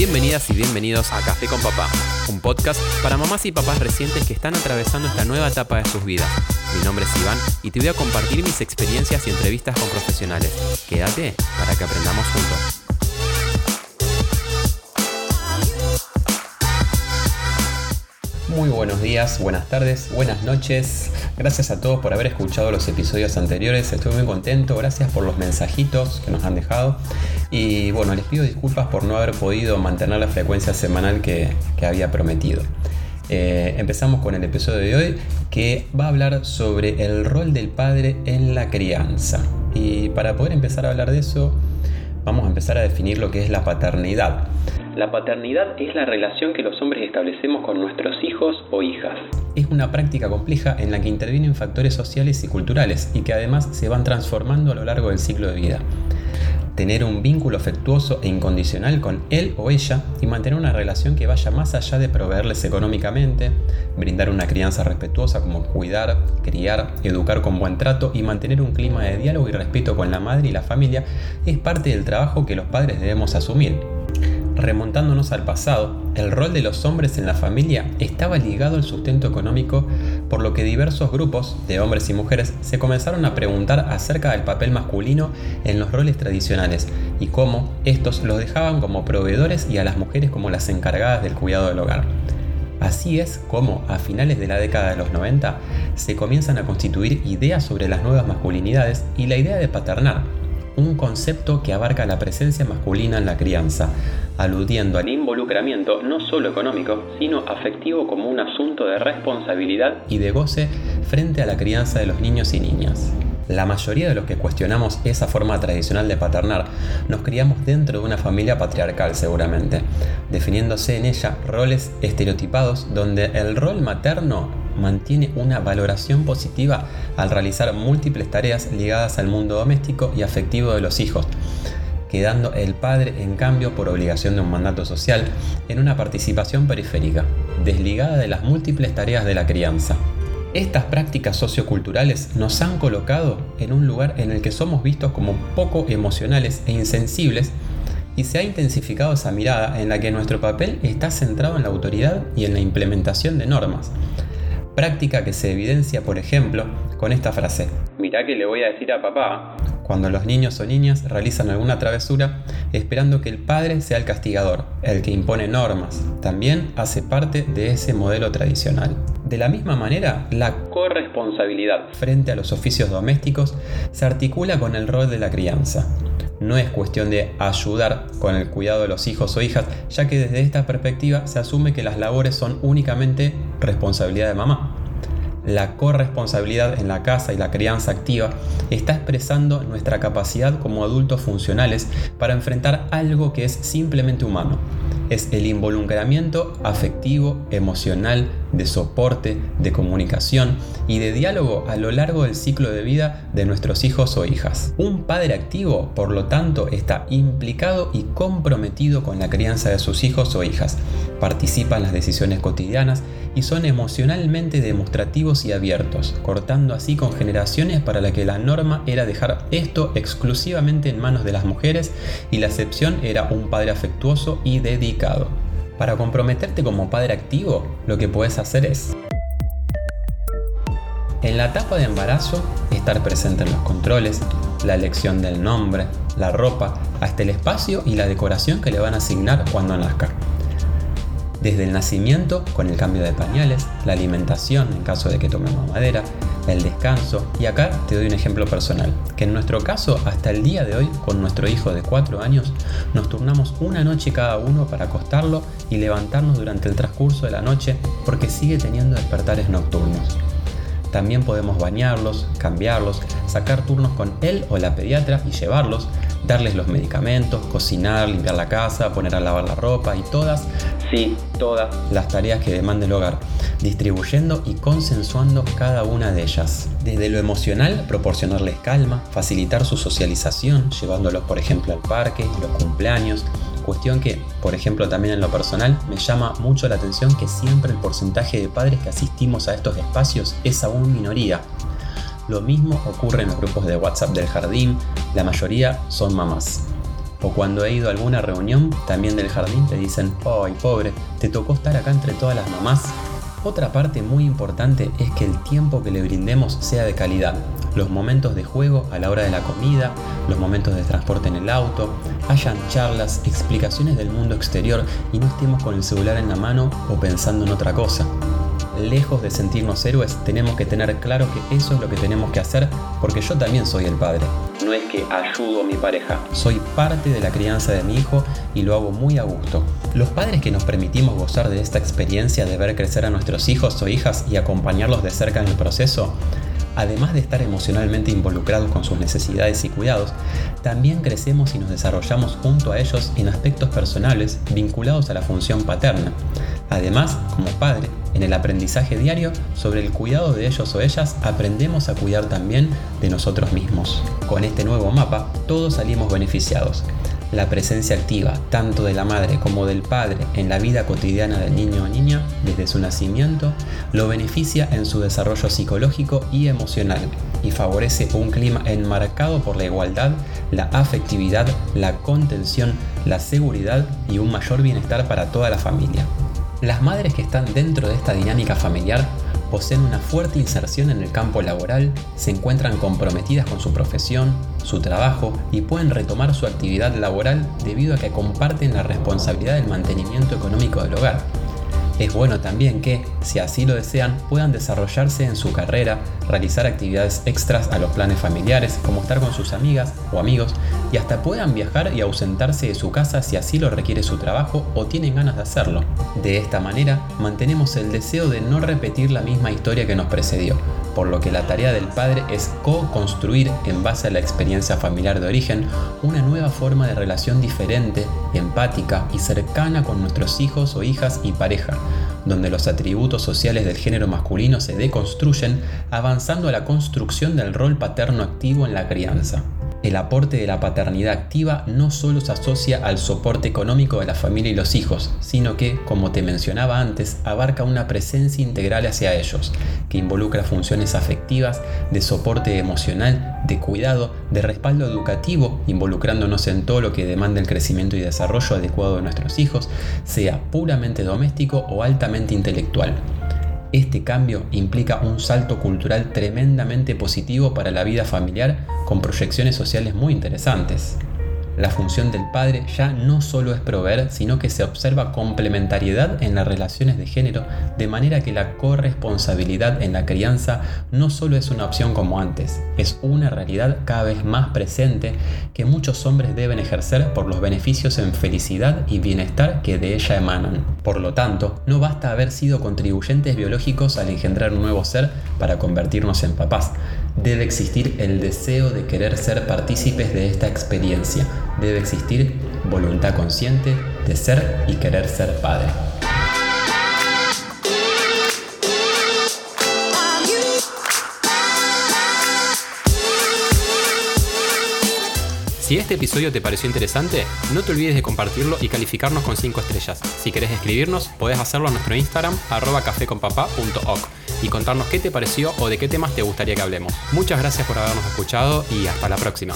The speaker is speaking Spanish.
Bienvenidas y bienvenidos a Café con Papá, un podcast para mamás y papás recientes que están atravesando esta nueva etapa de sus vidas. Mi nombre es Iván y te voy a compartir mis experiencias y entrevistas con profesionales. Quédate para que aprendamos juntos. Muy buenos días, buenas tardes, buenas noches. Gracias a todos por haber escuchado los episodios anteriores. Estoy muy contento. Gracias por los mensajitos que nos han dejado. Y bueno, les pido disculpas por no haber podido mantener la frecuencia semanal que, había prometido. Eh, empezamos con el episodio de hoy que va a hablar sobre el rol del padre en la crianza. Y para poder empezar a hablar de eso, vamos a empezar a definir lo que es la paternidad. La paternidad es la relación que los hombres establecemos con nuestros hijos o hijas. Es una práctica compleja en la que intervienen factores sociales y culturales y que además se van transformando a lo largo del ciclo de vida. Tener un vínculo afectuoso e incondicional con él o ella y mantener una relación que vaya más allá de proveerles económicamente, brindar una crianza respetuosa como cuidar, criar, educar con buen trato y mantener un clima de diálogo y respeto con la madre y la familia es parte del trabajo que los padres debemos asumir remontándonos al pasado, el rol de los hombres en la familia estaba ligado al sustento económico, por lo que diversos grupos de hombres y mujeres se comenzaron a preguntar acerca del papel masculino en los roles tradicionales y cómo estos los dejaban como proveedores y a las mujeres como las encargadas del cuidado del hogar. Así es como, a finales de la década de los 90, se comienzan a constituir ideas sobre las nuevas masculinidades y la idea de paternar, un concepto que abarca la presencia masculina en la crianza, aludiendo al involucramiento no solo económico, sino afectivo como un asunto de responsabilidad y de goce frente a la crianza de los niños y niñas. La mayoría de los que cuestionamos esa forma tradicional de paternar nos criamos dentro de una familia patriarcal seguramente, definiéndose en ella roles estereotipados donde el rol materno mantiene una valoración positiva al realizar múltiples tareas ligadas al mundo doméstico y afectivo de los hijos, quedando el padre en cambio por obligación de un mandato social en una participación periférica, desligada de las múltiples tareas de la crianza. Estas prácticas socioculturales nos han colocado en un lugar en el que somos vistos como poco emocionales e insensibles y se ha intensificado esa mirada en la que nuestro papel está centrado en la autoridad y en la implementación de normas. Práctica que se evidencia, por ejemplo, con esta frase. Mirá que le voy a decir a papá cuando los niños o niñas realizan alguna travesura esperando que el padre sea el castigador, el que impone normas. También hace parte de ese modelo tradicional. De la misma manera, la corresponsabilidad frente a los oficios domésticos se articula con el rol de la crianza. No es cuestión de ayudar con el cuidado de los hijos o hijas, ya que desde esta perspectiva se asume que las labores son únicamente responsabilidad de mamá la corresponsabilidad en la casa y la crianza activa está expresando nuestra capacidad como adultos funcionales para enfrentar algo que es simplemente humano. Es el involucramiento afectivo, emocional, de soporte, de comunicación y de diálogo a lo largo del ciclo de vida de nuestros hijos o hijas. Un padre activo, por lo tanto, está implicado y comprometido con la crianza de sus hijos o hijas. Participa en las decisiones cotidianas y son emocionalmente demostrativos y abiertos, cortando así con generaciones para la que la norma era dejar esto exclusivamente en manos de las mujeres y la excepción era un padre afectuoso y dedicado. Para comprometerte como padre activo, lo que puedes hacer es en la etapa de embarazo, estar presente en los controles, la elección del nombre, la ropa, hasta el espacio y la decoración que le van a asignar cuando nazca. Desde el nacimiento con el cambio de pañales, la alimentación en caso de que tome mamadera, el descanso y acá te doy un ejemplo personal, que en nuestro caso hasta el día de hoy con nuestro hijo de 4 años nos turnamos una noche cada uno para acostarlo y levantarnos durante el transcurso de la noche porque sigue teniendo despertares nocturnos. También podemos bañarlos, cambiarlos, sacar turnos con él o la pediatra y llevarlos, darles los medicamentos, cocinar, limpiar la casa, poner a lavar la ropa y todas, sí, todas las tareas que demande el hogar, distribuyendo y consensuando cada una de ellas. Desde lo emocional, proporcionarles calma, facilitar su socialización, llevándolos por ejemplo al parque, los cumpleaños, Cuestión que, por ejemplo, también en lo personal, me llama mucho la atención que siempre el porcentaje de padres que asistimos a estos espacios es aún minoría. Lo mismo ocurre en los grupos de WhatsApp del jardín, la mayoría son mamás. O cuando he ido a alguna reunión, también del jardín, te dicen, ¡ay, pobre! Te tocó estar acá entre todas las mamás. Otra parte muy importante es que el tiempo que le brindemos sea de calidad. Los momentos de juego a la hora de la comida, los momentos de transporte en el auto, hayan charlas, explicaciones del mundo exterior y no estemos con el celular en la mano o pensando en otra cosa lejos de sentirnos héroes, tenemos que tener claro que eso es lo que tenemos que hacer porque yo también soy el padre. No es que ayudo a mi pareja, soy parte de la crianza de mi hijo y lo hago muy a gusto. Los padres que nos permitimos gozar de esta experiencia de ver crecer a nuestros hijos o hijas y acompañarlos de cerca en el proceso, además de estar emocionalmente involucrados con sus necesidades y cuidados, también crecemos y nos desarrollamos junto a ellos en aspectos personales vinculados a la función paterna. Además, como padre, en el aprendizaje diario sobre el cuidado de ellos o ellas, aprendemos a cuidar también de nosotros mismos. Con este nuevo mapa, todos salimos beneficiados. La presencia activa, tanto de la madre como del padre, en la vida cotidiana del niño o niña, desde su nacimiento, lo beneficia en su desarrollo psicológico y emocional y favorece un clima enmarcado por la igualdad, la afectividad, la contención, la seguridad y un mayor bienestar para toda la familia. Las madres que están dentro de esta dinámica familiar poseen una fuerte inserción en el campo laboral, se encuentran comprometidas con su profesión, su trabajo y pueden retomar su actividad laboral debido a que comparten la responsabilidad del mantenimiento económico del hogar. Es bueno también que, si así lo desean, puedan desarrollarse en su carrera, realizar actividades extras a los planes familiares, como estar con sus amigas o amigos, y hasta puedan viajar y ausentarse de su casa si así lo requiere su trabajo o tienen ganas de hacerlo. De esta manera, mantenemos el deseo de no repetir la misma historia que nos precedió, por lo que la tarea del padre es co-construir en base a la experiencia familiar de origen una nueva forma de relación diferente, empática y cercana con nuestros hijos o hijas y pareja, donde los atributos sociales del género masculino se deconstruyen avanzando a la construcción del rol paterno activo en la crianza. El aporte de la paternidad activa no solo se asocia al soporte económico de la familia y los hijos, sino que, como te mencionaba antes, abarca una presencia integral hacia ellos, que involucra funciones afectivas, de soporte emocional, de cuidado, de respaldo educativo, involucrándonos en todo lo que demanda el crecimiento y desarrollo adecuado de nuestros hijos, sea puramente doméstico o altamente intelectual. Este cambio implica un salto cultural tremendamente positivo para la vida familiar con proyecciones sociales muy interesantes. La función del padre ya no solo es proveer, sino que se observa complementariedad en las relaciones de género, de manera que la corresponsabilidad en la crianza no solo es una opción como antes, es una realidad cada vez más presente que muchos hombres deben ejercer por los beneficios en felicidad y bienestar que de ella emanan. Por lo tanto, no basta haber sido contribuyentes biológicos al engendrar un nuevo ser para convertirnos en papás, debe existir el deseo de querer ser partícipes de esta experiencia. Debe existir voluntad consciente de ser y querer ser padre. Si este episodio te pareció interesante, no te olvides de compartirlo y calificarnos con 5 estrellas. Si querés escribirnos, podés hacerlo a nuestro Instagram, arroba y contarnos qué te pareció o de qué temas te gustaría que hablemos. Muchas gracias por habernos escuchado y hasta la próxima.